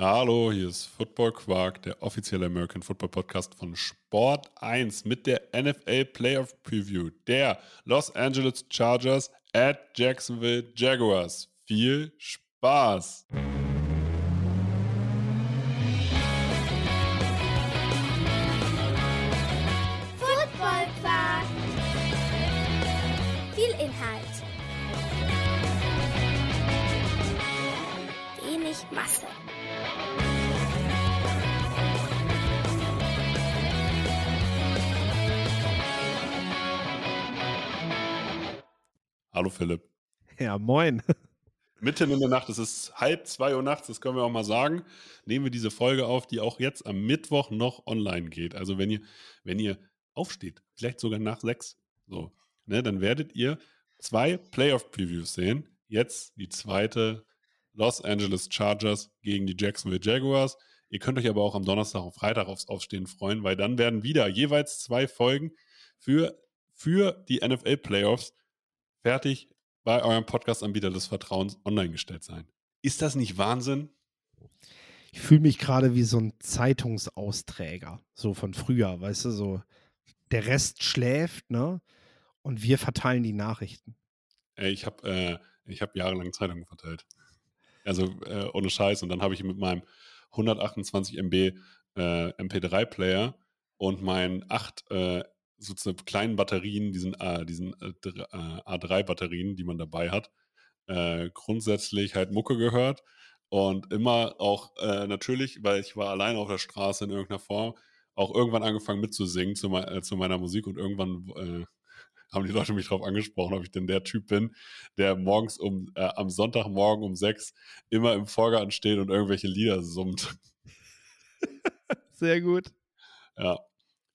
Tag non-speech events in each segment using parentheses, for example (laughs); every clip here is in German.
Hallo, hier ist Football Quark, der offizielle American Football Podcast von Sport 1 mit der NFL Playoff Preview der Los Angeles Chargers at Jacksonville Jaguars. Viel Spaß! Hallo Philipp. Ja, moin. (laughs) Mitten in der Nacht, es ist halb zwei Uhr nachts, das können wir auch mal sagen, nehmen wir diese Folge auf, die auch jetzt am Mittwoch noch online geht. Also wenn ihr, wenn ihr aufsteht, vielleicht sogar nach sechs, so, ne, dann werdet ihr zwei Playoff-Previews sehen. Jetzt die zweite Los Angeles Chargers gegen die Jacksonville Jaguars. Ihr könnt euch aber auch am Donnerstag und Freitag aufs Aufstehen freuen, weil dann werden wieder jeweils zwei Folgen für, für die NFL-Playoffs fertig bei eurem Podcast-Anbieter des Vertrauens online gestellt sein. Ist das nicht Wahnsinn? Ich fühle mich gerade wie so ein Zeitungsausträger, so von früher, weißt du, so der Rest schläft, ne? Und wir verteilen die Nachrichten. Ich habe äh, hab jahrelang Zeitungen verteilt. Also äh, ohne Scheiß. Und dann habe ich mit meinem 128 MB äh, MP3 Player und meinen 8 äh, sozusagen kleinen Batterien, diesen, äh, diesen äh, A3-Batterien, die man dabei hat, äh, grundsätzlich halt Mucke gehört. Und immer auch äh, natürlich, weil ich war alleine auf der Straße in irgendeiner Form, auch irgendwann angefangen mitzusingen zu, me äh, zu meiner Musik und irgendwann äh, haben die Leute mich darauf angesprochen, ob ich denn der Typ bin, der morgens um, äh, am Sonntagmorgen um sechs immer im Vorgarten steht und irgendwelche Lieder summt. (laughs) Sehr gut. Ja.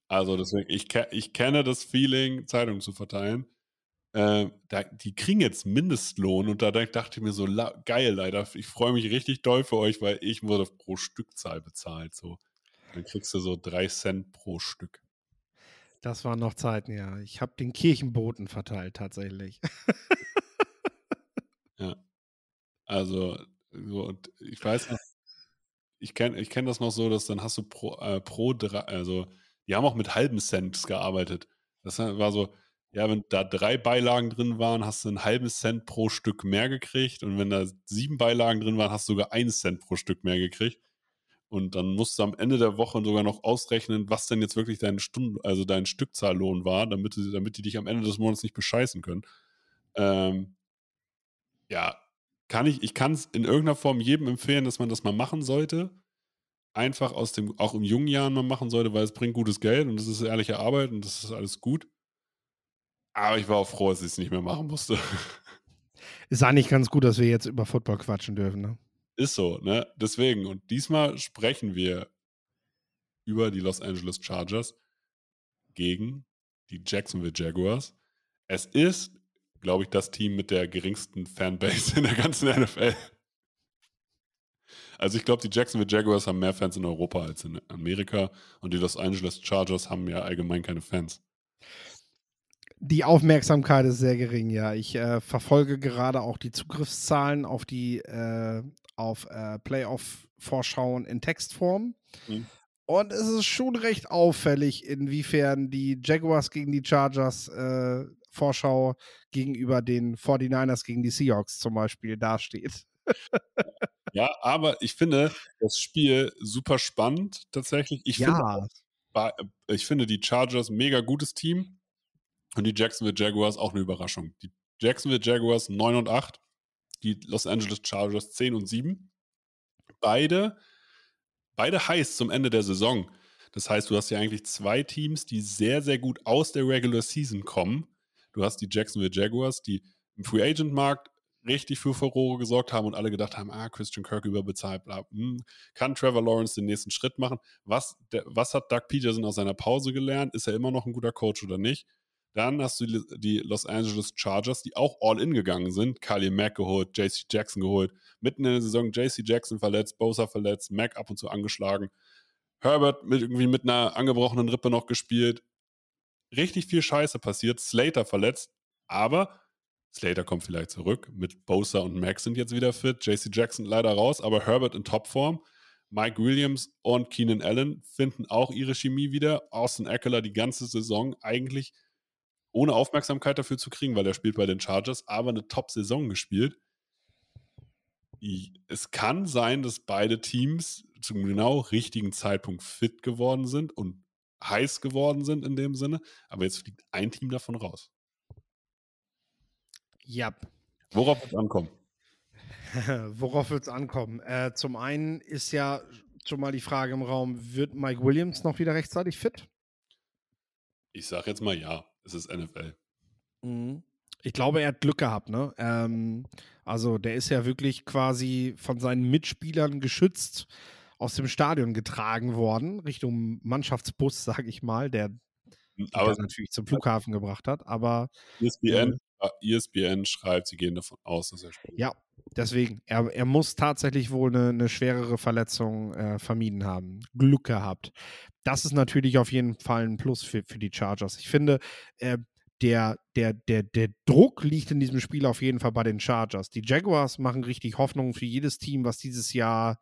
Also deswegen, ich, ich kenne das Feeling, Zeitungen zu verteilen. Äh, da, die kriegen jetzt Mindestlohn und da dachte ich mir so, geil, leider, ich freue mich richtig doll für euch, weil ich wurde pro Stückzahl bezahlt. So. Dann kriegst du so drei Cent pro Stück. Das waren noch Zeiten, ja. Ich habe den Kirchenboten verteilt, tatsächlich. (laughs) ja. Also, so, und ich weiß noch, ich kenne ich kenn das noch so, dass dann hast du pro, äh, pro drei, also die haben auch mit halben Cent gearbeitet. Das war so, ja, wenn da drei Beilagen drin waren, hast du einen halben Cent pro Stück mehr gekriegt. Und wenn da sieben Beilagen drin waren, hast du sogar einen Cent pro Stück mehr gekriegt. Und dann musst du am Ende der Woche sogar noch ausrechnen, was denn jetzt wirklich dein Stunden, also dein Stückzahllohn war, damit, damit die dich am Ende des Monats nicht bescheißen können. Ähm, ja, kann ich, ich kann es in irgendeiner Form jedem empfehlen, dass man das mal machen sollte einfach aus dem, auch in jungen Jahren mal machen sollte, weil es bringt gutes Geld und es ist ehrliche Arbeit und das ist alles gut. Aber ich war auch froh, dass ich es nicht mehr machen musste. (laughs) Ist eigentlich ganz gut, dass wir jetzt über Football quatschen dürfen, ne? Ist so, ne? Deswegen. Und diesmal sprechen wir über die Los Angeles Chargers gegen die Jacksonville Jaguars. Es ist, glaube ich, das Team mit der geringsten Fanbase (laughs) in der ganzen NFL. Also ich glaube, die Jacksonville Jaguars haben mehr Fans in Europa als in Amerika und die Los Angeles Chargers haben ja allgemein keine Fans. Die Aufmerksamkeit ist sehr gering, ja. Ich äh, verfolge gerade auch die Zugriffszahlen auf die äh, auf äh, Playoff-Vorschauen in Textform. Mhm. Und es ist schon recht auffällig, inwiefern die Jaguars gegen die Chargers äh, Vorschau gegenüber den 49ers gegen die Seahawks zum Beispiel dasteht. (laughs) Ja, aber ich finde das Spiel super spannend tatsächlich. Ich, ja. finde, ich finde die Chargers mega gutes Team und die Jacksonville Jaguars auch eine Überraschung. Die Jacksonville Jaguars 9 und 8, die Los Angeles Chargers 10 und 7. Beide, beide heiß zum Ende der Saison. Das heißt, du hast ja eigentlich zwei Teams, die sehr, sehr gut aus der Regular Season kommen. Du hast die Jacksonville Jaguars, die im Free Agent Markt richtig für Furore gesorgt haben und alle gedacht haben, ah, Christian Kirk überbezahlt, bla, hm, kann Trevor Lawrence den nächsten Schritt machen? Was, der, was hat Doug Peterson aus seiner Pause gelernt? Ist er immer noch ein guter Coach oder nicht? Dann hast du die Los Angeles Chargers, die auch all in gegangen sind. Kali Mack geholt, JC Jackson geholt. Mitten in der Saison JC Jackson verletzt, Bosa verletzt, Mack ab und zu angeschlagen. Herbert mit irgendwie mit einer angebrochenen Rippe noch gespielt. Richtig viel Scheiße passiert. Slater verletzt. Aber Slater kommt vielleicht zurück. Mit Bosa und Max sind jetzt wieder fit. JC Jackson leider raus, aber Herbert in Topform. Mike Williams und Keenan Allen finden auch ihre Chemie wieder. Austin Eckler die ganze Saison eigentlich ohne Aufmerksamkeit dafür zu kriegen, weil er spielt bei den Chargers, aber eine Top-Saison gespielt. Es kann sein, dass beide Teams zum genau richtigen Zeitpunkt fit geworden sind und heiß geworden sind in dem Sinne, aber jetzt fliegt ein Team davon raus. Ja. Worauf wird es ankommen? (laughs) Worauf wird es ankommen? Äh, zum einen ist ja schon mal die Frage im Raum, wird Mike Williams noch wieder rechtzeitig fit? Ich sage jetzt mal ja, es ist NFL. Mhm. Ich glaube, er hat Glück gehabt, ne? Ähm, also der ist ja wirklich quasi von seinen Mitspielern geschützt aus dem Stadion getragen worden, Richtung Mannschaftsbus, (laughs) sage ich mal, der, aber natürlich zum Flughafen gebracht hat. Aber ESPN, äh, ESPN schreibt, sie gehen davon aus, dass er spielt. Ja, deswegen. Er, er muss tatsächlich wohl eine, eine schwerere Verletzung äh, vermieden haben. Glück gehabt. Das ist natürlich auf jeden Fall ein Plus für, für die Chargers. Ich finde, äh, der, der, der, der Druck liegt in diesem Spiel auf jeden Fall bei den Chargers. Die Jaguars machen richtig Hoffnung für jedes Team, was dieses Jahr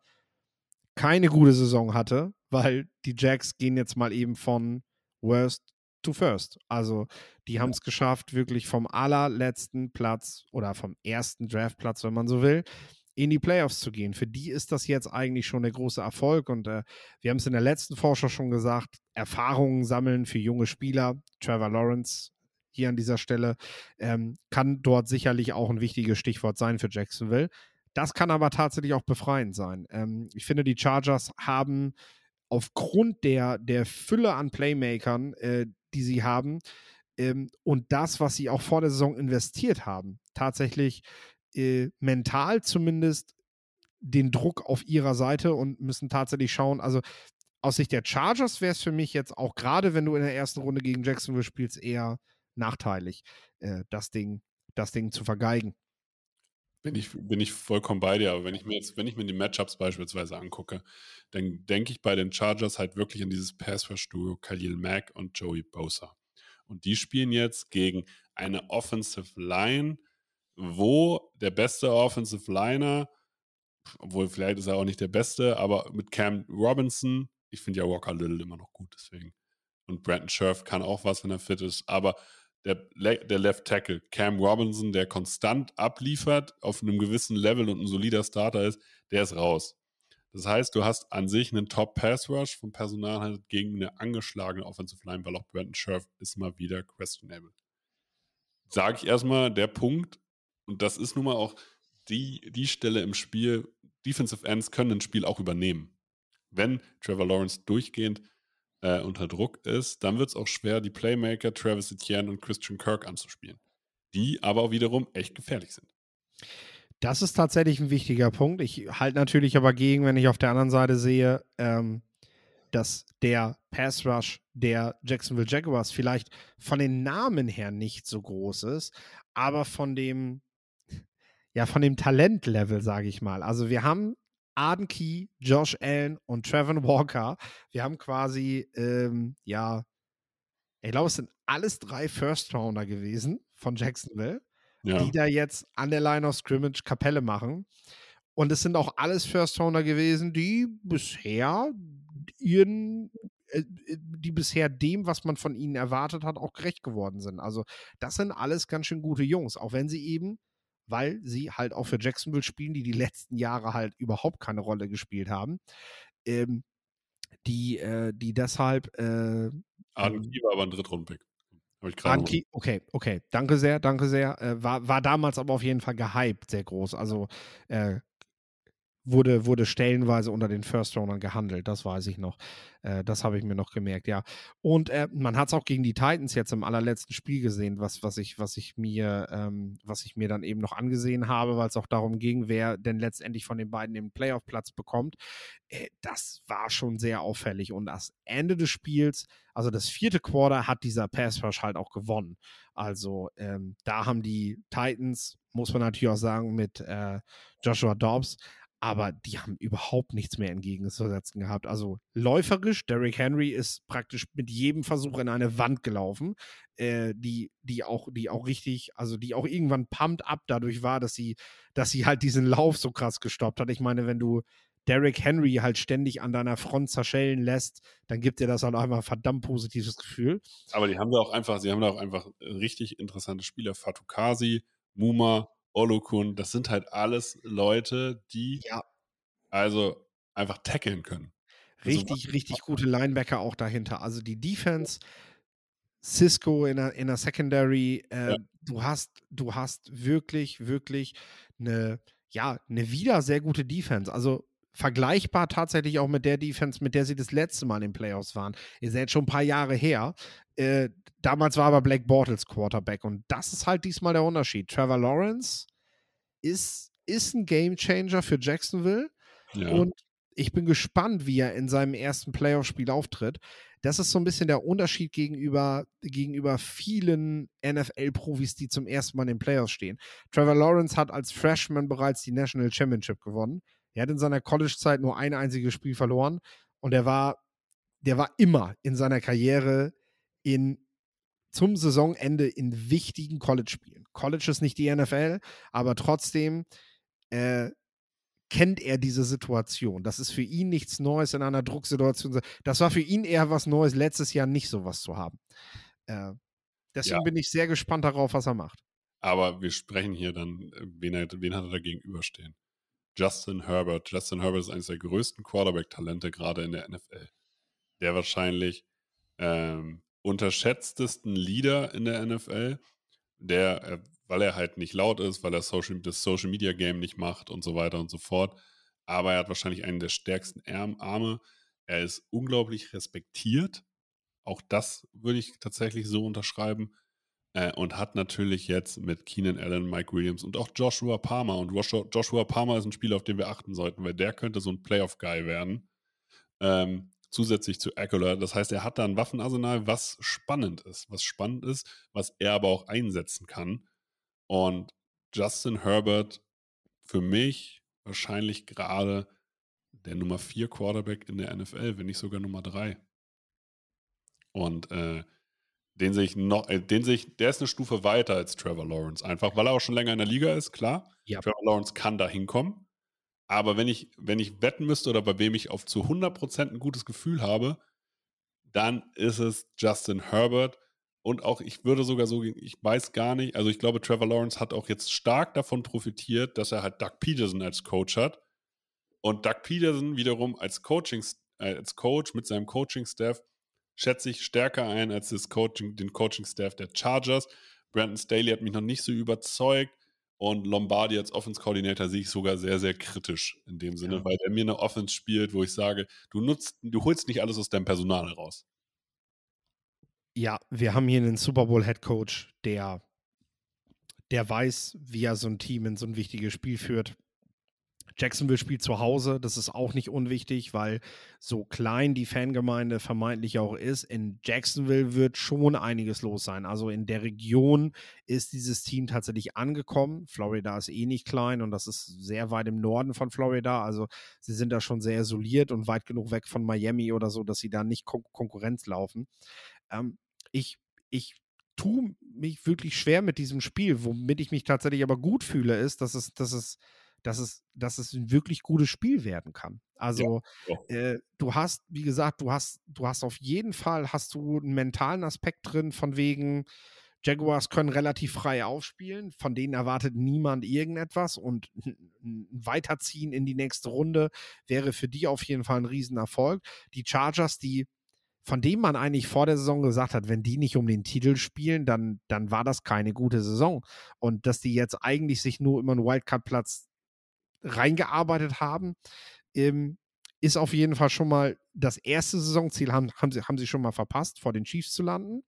keine gute Saison hatte, weil die Jacks gehen jetzt mal eben von Worst to First. Also die haben es geschafft, wirklich vom allerletzten Platz oder vom ersten Draftplatz, wenn man so will, in die Playoffs zu gehen. Für die ist das jetzt eigentlich schon der große Erfolg. Und äh, wir haben es in der letzten Vorschau schon gesagt, Erfahrungen sammeln für junge Spieler. Trevor Lawrence hier an dieser Stelle ähm, kann dort sicherlich auch ein wichtiges Stichwort sein für Jacksonville. Das kann aber tatsächlich auch befreiend sein. Ähm, ich finde, die Chargers haben aufgrund der, der Fülle an Playmakern, äh, die sie haben, ähm, und das, was sie auch vor der Saison investiert haben, tatsächlich äh, mental zumindest den Druck auf ihrer Seite und müssen tatsächlich schauen, also aus Sicht der Chargers wäre es für mich jetzt auch gerade, wenn du in der ersten Runde gegen Jacksonville spielst, eher nachteilig, äh, das Ding, das Ding zu vergeigen. Bin ich, bin ich vollkommen bei dir, aber wenn ich mir jetzt, wenn ich mir die Matchups beispielsweise angucke, dann denke ich bei den Chargers halt wirklich an dieses Pass-Rush-Duo Khalil Mack und Joey Bosa. Und die spielen jetzt gegen eine Offensive Line, wo der beste Offensive Liner, obwohl vielleicht ist er auch nicht der beste, aber mit Cam Robinson, ich finde ja Walker Little immer noch gut, deswegen. Und Brandon Scherf kann auch was, wenn er fit ist, aber der, der Left Tackle, Cam Robinson, der konstant abliefert auf einem gewissen Level und ein solider Starter ist, der ist raus. Das heißt, du hast an sich einen Top-Pass-Rush vom Personal halt gegen eine angeschlagene Offensive Line, weil auch Brandon Scherf ist mal wieder questionable. Sage ich erstmal, der Punkt, und das ist nun mal auch die, die Stelle im Spiel, Defensive Ends können ein Spiel auch übernehmen. Wenn Trevor Lawrence durchgehend äh, unter Druck ist, dann wird es auch schwer, die Playmaker Travis Etienne und Christian Kirk anzuspielen, die aber auch wiederum echt gefährlich sind. Das ist tatsächlich ein wichtiger Punkt. Ich halte natürlich aber gegen, wenn ich auf der anderen Seite sehe, ähm, dass der Pass Rush der Jacksonville Jaguars vielleicht von den Namen her nicht so groß ist, aber von dem ja von dem Talentlevel, sage ich mal. Also wir haben Arden Key, Josh Allen und Trevor Walker. Wir haben quasi, ähm, ja, ich glaube, es sind alles drei First-Rounder gewesen von Jacksonville, ja. die da jetzt an der Line of Scrimmage Kapelle machen. Und es sind auch alles First-Rounder gewesen, die bisher ihren äh, die bisher dem, was man von ihnen erwartet hat, auch gerecht geworden sind. Also das sind alles ganz schön gute Jungs, auch wenn sie eben weil sie halt auch für Jacksonville spielen, die die letzten Jahre halt überhaupt keine Rolle gespielt haben. Ähm, die, äh, die deshalb. Äh, Anki war aber ein Drittrundpick. Anki, okay, okay. Danke sehr, danke sehr. Äh, war, war damals aber auf jeden Fall gehypt, sehr groß. Also äh, wurde, wurde stellenweise unter den First Roundern gehandelt, das weiß ich noch. Äh, das habe ich mir noch gemerkt, ja. Und äh, man hat es auch gegen die Titans jetzt im allerletzten Spiel gesehen, was, was, ich, was, ich mir, ähm, was ich mir dann eben noch angesehen habe, weil es auch darum ging, wer denn letztendlich von den beiden den Playoff-Platz bekommt. Äh, das war schon sehr auffällig. Und das Ende des Spiels, also das vierte Quarter, hat dieser Pass Rush halt auch gewonnen. Also ähm, da haben die Titans, muss man natürlich auch sagen, mit äh, Joshua Dobbs, aber die haben überhaupt nichts mehr entgegenzusetzen gehabt. Also läuferisch, Derrick Henry ist praktisch mit jedem Versuch in eine Wand gelaufen, äh, die, die auch, die auch richtig, also die auch irgendwann pumped up dadurch war, dass sie, dass sie halt diesen Lauf so krass gestoppt hat. Ich meine, wenn du Derrick Henry halt ständig an deiner Front zerschellen lässt, dann gibt dir das halt einfach ein verdammt positives Gefühl. Aber die haben da auch einfach, sie haben da auch einfach richtig interessante Spieler. Fatukasi, Muma, Olokun, das sind halt alles Leute, die ja. also einfach tackeln können. Richtig, also, richtig gute Linebacker auch dahinter. Also die Defense, Cisco in der, in der Secondary, äh, ja. du hast, du hast wirklich, wirklich eine, ja, eine wieder sehr gute Defense. Also vergleichbar tatsächlich auch mit der Defense, mit der sie das letzte Mal in den Playoffs waren. Ihr seid schon ein paar Jahre her. Äh, damals war aber Black Bortles Quarterback und das ist halt diesmal der Unterschied. Trevor Lawrence ist, ist ein Game Changer für Jacksonville ja. und ich bin gespannt, wie er in seinem ersten Playoff-Spiel auftritt. Das ist so ein bisschen der Unterschied gegenüber, gegenüber vielen NFL-Profis, die zum ersten Mal in den Playoffs stehen. Trevor Lawrence hat als Freshman bereits die National Championship gewonnen. Er hat in seiner College-Zeit nur ein einziges Spiel verloren und er war, der war immer in seiner Karriere in zum Saisonende in wichtigen College-Spielen. College ist nicht die NFL, aber trotzdem äh, kennt er diese Situation. Das ist für ihn nichts Neues in einer Drucksituation. Das war für ihn eher was Neues, letztes Jahr nicht sowas zu haben. Äh, deswegen ja. bin ich sehr gespannt darauf, was er macht. Aber wir sprechen hier dann, äh, wen, er, wen hat er da gegenüberstehen? Justin Herbert. Justin Herbert ist eines der größten Quarterback-Talente gerade in der NFL. Der wahrscheinlich ähm, unterschätztesten Leader in der NFL, der, äh, weil er halt nicht laut ist, weil er Social, das Social Media Game nicht macht und so weiter und so fort. Aber er hat wahrscheinlich einen der stärksten Arme. Er ist unglaublich respektiert. Auch das würde ich tatsächlich so unterschreiben. Äh, und hat natürlich jetzt mit Keenan Allen, Mike Williams und auch Joshua Palmer. Und Joshua Palmer ist ein Spieler, auf den wir achten sollten, weil der könnte so ein Playoff-Guy werden. Ähm, zusätzlich zu Eckler. Das heißt, er hat da ein Waffenarsenal, was spannend ist. Was spannend ist, was er aber auch einsetzen kann. Und Justin Herbert für mich wahrscheinlich gerade der Nummer 4 Quarterback in der NFL, wenn nicht sogar Nummer 3. Und äh, den sehe ich noch, äh, den sehe ich, der ist eine Stufe weiter als Trevor Lawrence, einfach, weil er auch schon länger in der Liga ist, klar. Ja. Trevor Lawrence kann da hinkommen. Aber wenn ich, wenn ich wetten müsste oder bei wem ich auf zu 100% ein gutes Gefühl habe, dann ist es Justin Herbert. Und auch, ich würde sogar so, ich weiß gar nicht, also ich glaube, Trevor Lawrence hat auch jetzt stark davon profitiert, dass er halt Doug Peterson als Coach hat. Und Doug Peterson wiederum als Coaching, äh, als Coach mit seinem Coaching-Staff schätze ich stärker ein als das Coaching, den Coaching-Staff der Chargers. Brandon Staley hat mich noch nicht so überzeugt und Lombardi als Offense-Coordinator sehe ich sogar sehr, sehr kritisch in dem Sinne, ja. weil er mir eine Offense spielt, wo ich sage, du nutzt, du holst nicht alles aus deinem Personal heraus. Ja, wir haben hier einen Super Bowl-Head Coach, der, der weiß, wie er so ein Team in so ein wichtiges Spiel führt. Jacksonville spielt zu Hause, das ist auch nicht unwichtig, weil so klein die Fangemeinde vermeintlich auch ist, in Jacksonville wird schon einiges los sein. Also in der Region ist dieses Team tatsächlich angekommen. Florida ist eh nicht klein und das ist sehr weit im Norden von Florida. Also sie sind da schon sehr isoliert und weit genug weg von Miami oder so, dass sie da nicht Kon Konkurrenz laufen. Ähm, ich, ich tue mich wirklich schwer mit diesem Spiel. Womit ich mich tatsächlich aber gut fühle, ist, dass es, dass es dass es, dass es ein wirklich gutes Spiel werden kann. Also ja, ja. Äh, du hast, wie gesagt, du hast, du hast auf jeden Fall hast du einen mentalen Aspekt drin, von wegen Jaguars können relativ frei aufspielen, von denen erwartet niemand irgendetwas und ein Weiterziehen in die nächste Runde wäre für die auf jeden Fall ein Riesenerfolg. Die Chargers, die von dem man eigentlich vor der Saison gesagt hat, wenn die nicht um den Titel spielen, dann, dann war das keine gute Saison. Und dass die jetzt eigentlich sich nur immer einen Wildcard-Platz reingearbeitet haben, ähm, ist auf jeden Fall schon mal das erste Saisonziel, haben, haben, sie, haben sie schon mal verpasst, vor den Chiefs zu landen.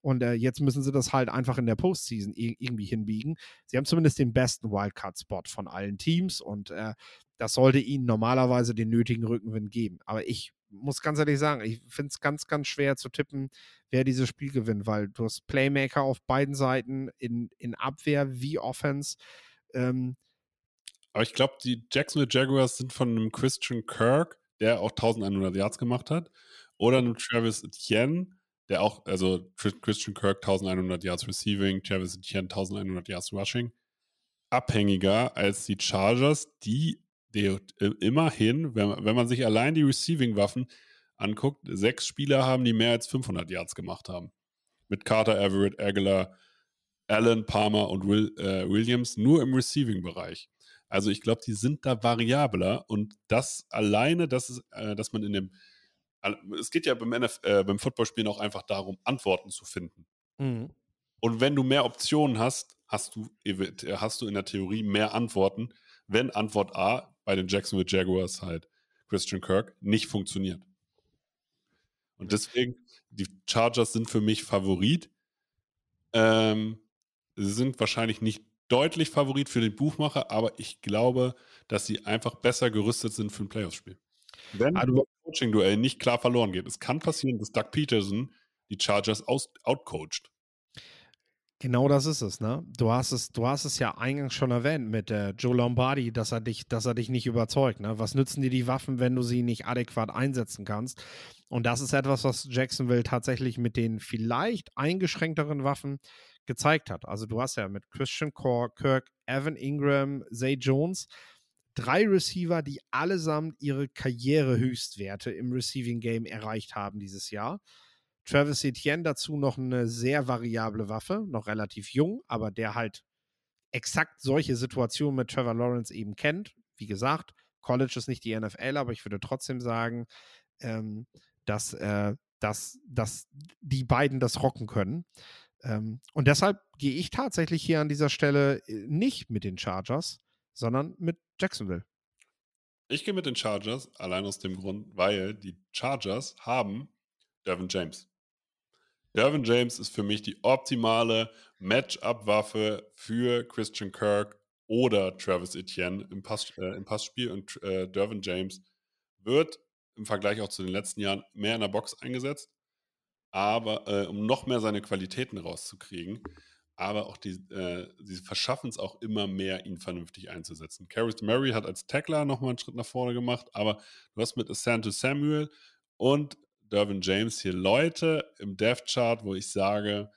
Und äh, jetzt müssen sie das halt einfach in der Postseason irgendwie hinbiegen. Sie haben zumindest den besten Wildcard-Spot von allen Teams und äh, das sollte ihnen normalerweise den nötigen Rückenwind geben. Aber ich muss ganz ehrlich sagen, ich finde es ganz, ganz schwer zu tippen, wer dieses Spiel gewinnt, weil du hast Playmaker auf beiden Seiten in, in Abwehr wie Offense. Ähm, aber ich glaube, die Jacksonville Jaguars sind von einem Christian Kirk, der auch 1100 Yards gemacht hat, oder einem Travis Etienne, der auch, also Christian Kirk 1100 Yards Receiving, Travis Etienne 1100 Yards Rushing, abhängiger als die Chargers, die die, immerhin, wenn, wenn man sich allein die Receiving-Waffen anguckt, sechs Spieler haben, die mehr als 500 Yards gemacht haben. Mit Carter, Everett, Aguilar, Allen, Palmer und Will, äh, Williams nur im Receiving-Bereich. Also ich glaube, die sind da variabler und das alleine, das ist, äh, dass man in dem, es geht ja beim, NF, äh, beim Footballspielen auch einfach darum, Antworten zu finden. Mhm. Und wenn du mehr Optionen hast, hast du, hast du in der Theorie mehr Antworten, wenn Antwort A bei den Jacksonville Jaguars halt Christian Kirk nicht funktioniert. Und deswegen, die Chargers sind für mich Favorit. Ähm, sie sind wahrscheinlich nicht deutlich Favorit für den Buchmacher, aber ich glaube, dass sie einfach besser gerüstet sind für ein Playoff-Spiel. Wenn also, das Coaching-Duell nicht klar verloren geht. Es kann passieren, dass Doug Peterson die Chargers aus outcoacht. Genau das ist es, ne? Du hast es, du hast es ja eingangs schon erwähnt mit äh, Joe Lombardi, dass er dich, dass er dich nicht überzeugt. Ne? Was nützen dir die Waffen, wenn du sie nicht adäquat einsetzen kannst? Und das ist etwas, was Jacksonville tatsächlich mit den vielleicht eingeschränkteren Waffen gezeigt hat. Also du hast ja mit Christian Kirk, Evan Ingram, Zay Jones drei Receiver, die allesamt ihre Karrierehöchstwerte im Receiving Game erreicht haben dieses Jahr. Travis Etienne dazu noch eine sehr variable Waffe, noch relativ jung, aber der halt exakt solche Situationen mit Trevor Lawrence eben kennt. Wie gesagt, College ist nicht die NFL, aber ich würde trotzdem sagen, ähm, dass, äh, dass, dass die beiden das rocken können. Ähm, und deshalb gehe ich tatsächlich hier an dieser Stelle äh, nicht mit den Chargers, sondern mit Jacksonville. Ich gehe mit den Chargers, allein aus dem Grund, weil die Chargers haben Devin James. Dervin James ist für mich die optimale Matchup-Waffe für Christian Kirk oder Travis Etienne im, Pass, äh, im Passspiel. Und äh, Dervin James wird im Vergleich auch zu den letzten Jahren mehr in der Box eingesetzt, aber äh, um noch mehr seine Qualitäten rauszukriegen. Aber auch die, äh, sie verschaffen es auch immer mehr, ihn vernünftig einzusetzen. Caris Murray hat als Tackler nochmal einen Schritt nach vorne gemacht, aber du hast mit Asante Samuel und Dervin James hier Leute im Death Chart, wo ich sage,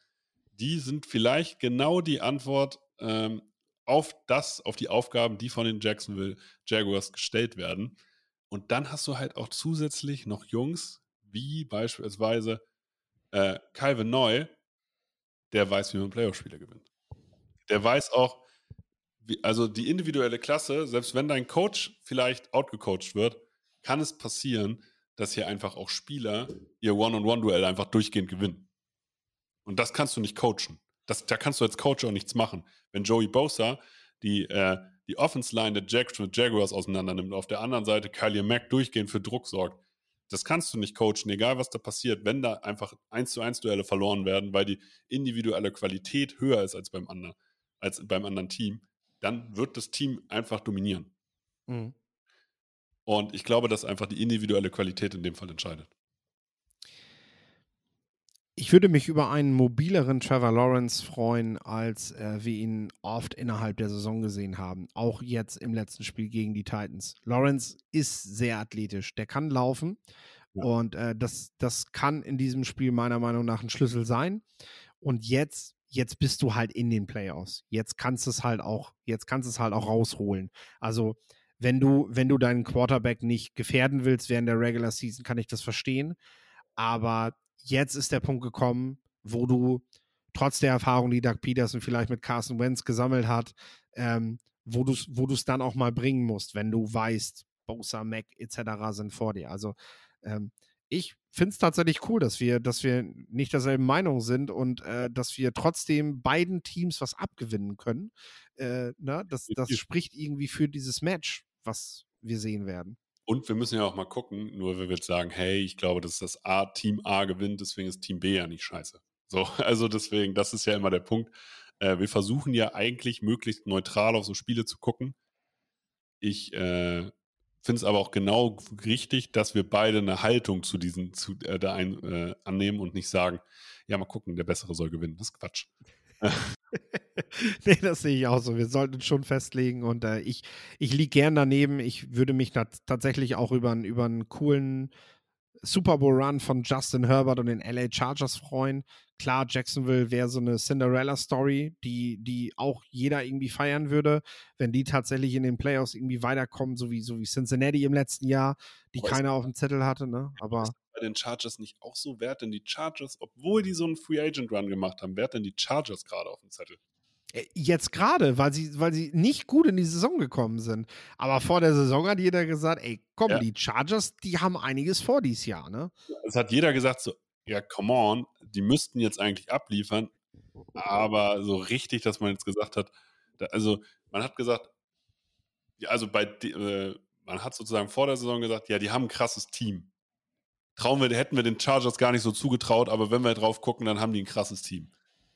die sind vielleicht genau die Antwort ähm, auf das, auf die Aufgaben, die von den Jacksonville Jaguars gestellt werden. Und dann hast du halt auch zusätzlich noch Jungs, wie beispielsweise äh, Calvin Neu, der weiß, wie man Playoff-Spiele gewinnt. Der weiß auch, wie, also die individuelle Klasse, selbst wenn dein Coach vielleicht outgecoacht wird, kann es passieren, dass hier einfach auch Spieler ihr One-on-One-Duell einfach durchgehend gewinnen. Und das kannst du nicht coachen. Das, da kannst du als Coach auch nichts machen. Wenn Joey Bosa die, äh, die Offense-Line der Jack mit Jaguars auseinander nimmt, auf der anderen Seite Kylie Mack durchgehend für Druck sorgt, das kannst du nicht coachen, egal was da passiert, wenn da einfach 1 zu 1 Duelle verloren werden, weil die individuelle Qualität höher ist als beim anderen, als beim anderen Team, dann wird das Team einfach dominieren. Mhm. Und ich glaube, dass einfach die individuelle Qualität in dem Fall entscheidet. Ich würde mich über einen mobileren Trevor Lawrence freuen, als äh, wir ihn oft innerhalb der Saison gesehen haben. Auch jetzt im letzten Spiel gegen die Titans. Lawrence ist sehr athletisch. Der kann laufen. Ja. Und äh, das, das kann in diesem Spiel meiner Meinung nach ein Schlüssel sein. Und jetzt, jetzt bist du halt in den Playoffs. Jetzt kannst du es halt auch, jetzt kannst es halt auch rausholen. Also wenn du, wenn du deinen Quarterback nicht gefährden willst während der Regular Season, kann ich das verstehen. Aber jetzt ist der Punkt gekommen, wo du trotz der Erfahrung, die Doug Peterson vielleicht mit Carson Wentz gesammelt hat, ähm, wo du es wo dann auch mal bringen musst, wenn du weißt, Bosa, Mac etc. sind vor dir. Also ähm, ich finde es tatsächlich cool, dass wir, dass wir nicht derselben Meinung sind und äh, dass wir trotzdem beiden Teams was abgewinnen können. Äh, ne? das, das spricht irgendwie für dieses Match was wir sehen werden. Und wir müssen ja auch mal gucken, nur wir jetzt sagen, hey, ich glaube, dass das A, Team A gewinnt, deswegen ist Team B ja nicht scheiße. So, (laughs) also deswegen, das ist ja immer der Punkt. Äh, wir versuchen ja eigentlich möglichst neutral auf so Spiele zu gucken. Ich äh, finde es aber auch genau richtig, dass wir beide eine Haltung zu diesen, zu, äh, da ein, äh, annehmen und nicht sagen, ja, mal gucken, der Bessere soll gewinnen. Das ist Quatsch. (laughs) (laughs) nee, das sehe ich auch so. Wir sollten uns schon festlegen und äh, ich, ich liege gern daneben. Ich würde mich tatsächlich auch über, über einen coolen Super Bowl Run von Justin Herbert und den LA Chargers freuen. Klar, Jacksonville wäre so eine Cinderella-Story, die, die auch jeder irgendwie feiern würde, wenn die tatsächlich in den Playoffs irgendwie weiterkommen, so wie, so wie Cincinnati im letzten Jahr, die Aber keiner auf dem Zettel hatte. Ne? Aber bei den Chargers nicht auch so? Wer hat denn die Chargers, obwohl die so einen Free Agent Run gemacht haben, wer hat denn die Chargers gerade auf dem Zettel? Äh, jetzt gerade, weil sie, weil sie nicht gut in die Saison gekommen sind. Aber vor der Saison hat jeder gesagt, ey, komm, ja. die Chargers, die haben einiges vor dieses Jahr, ne? Es hat jeder gesagt, so, ja, come on, die müssten jetzt eigentlich abliefern. Aber so richtig, dass man jetzt gesagt hat, da, also man hat gesagt, ja, also bei, äh, man hat sozusagen vor der Saison gesagt, ja, die haben ein krasses Team. Trauen wir, hätten wir den Chargers gar nicht so zugetraut, aber wenn wir drauf gucken, dann haben die ein krasses Team.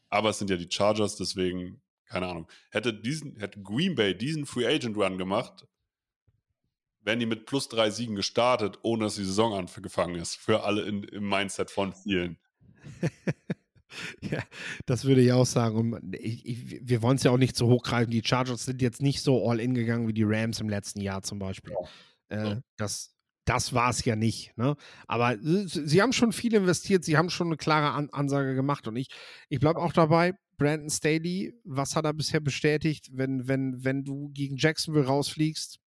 Aber es sind ja die Chargers, deswegen keine Ahnung, hätte diesen, hätte Green Bay diesen Free Agent Run gemacht, wären die mit plus drei Siegen gestartet, ohne dass die Saison angefangen ist. Für alle in, im Mindset von vielen. (laughs) ja, das würde ich auch sagen. Und ich, ich, wir wollen es ja auch nicht so hochgreifen. Die Chargers sind jetzt nicht so all in gegangen wie die Rams im letzten Jahr zum Beispiel. Ja. Äh, ja. Das, das war es ja nicht. Ne? Aber sie haben schon viel investiert, sie haben schon eine klare An Ansage gemacht. Und ich, ich bleibe auch dabei, Brandon Staley, was hat er bisher bestätigt? Wenn, wenn, wenn du gegen Jacksonville rausfliegst,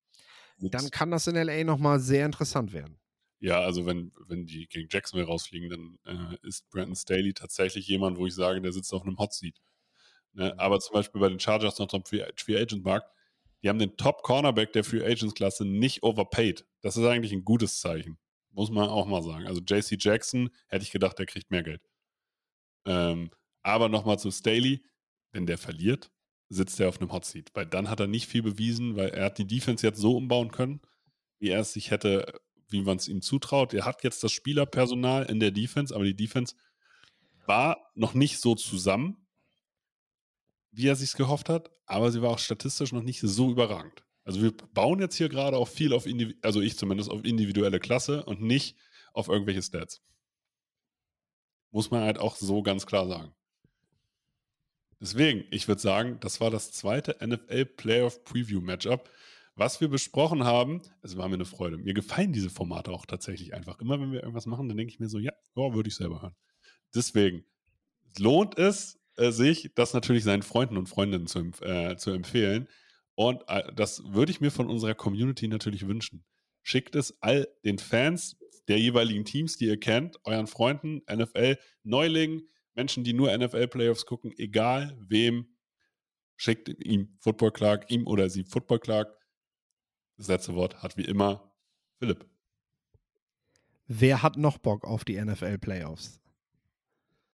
Nix. dann kann das in LA nochmal sehr interessant werden. Ja, also wenn, wenn die gegen Jacksonville rausfliegen, dann äh, ist Brandon Staley tatsächlich jemand, wo ich sage, der sitzt auf einem Hot Seat. Ne? Mhm. Aber zum Beispiel bei den Chargers noch am Free, Free Agent Markt, die haben den Top Cornerback der Free Agents Klasse nicht overpaid. Das ist eigentlich ein gutes Zeichen. Muss man auch mal sagen. Also JC Jackson hätte ich gedacht, der kriegt mehr Geld. Ähm, aber nochmal zu Staley, wenn der verliert, sitzt er auf einem Hot Seat. Weil dann hat er nicht viel bewiesen, weil er hat die Defense jetzt so umbauen können, wie er es sich hätte, wie man es ihm zutraut. Er hat jetzt das Spielerpersonal in der Defense, aber die Defense war noch nicht so zusammen, wie er sich gehofft hat, aber sie war auch statistisch noch nicht so überragend. Also wir bauen jetzt hier gerade auch viel auf, Indiv also ich zumindest, auf individuelle Klasse und nicht auf irgendwelche Stats. Muss man halt auch so ganz klar sagen. Deswegen, ich würde sagen, das war das zweite NFL Playoff Preview Matchup, was wir besprochen haben. Es war mir eine Freude. Mir gefallen diese Formate auch tatsächlich einfach. Immer wenn wir irgendwas machen, dann denke ich mir so, ja, oh, würde ich selber hören. Deswegen lohnt es äh, sich, das natürlich seinen Freunden und Freundinnen zu, äh, zu empfehlen. Und äh, das würde ich mir von unserer Community natürlich wünschen. Schickt es all den Fans der jeweiligen Teams, die ihr kennt, euren Freunden, NFL, Neulingen, Menschen, die nur NFL-Playoffs gucken, egal wem, schickt ihm Football Clark, ihm oder sie Football Clark. Das letzte Wort hat wie immer Philipp. Wer hat noch Bock auf die NFL-Playoffs?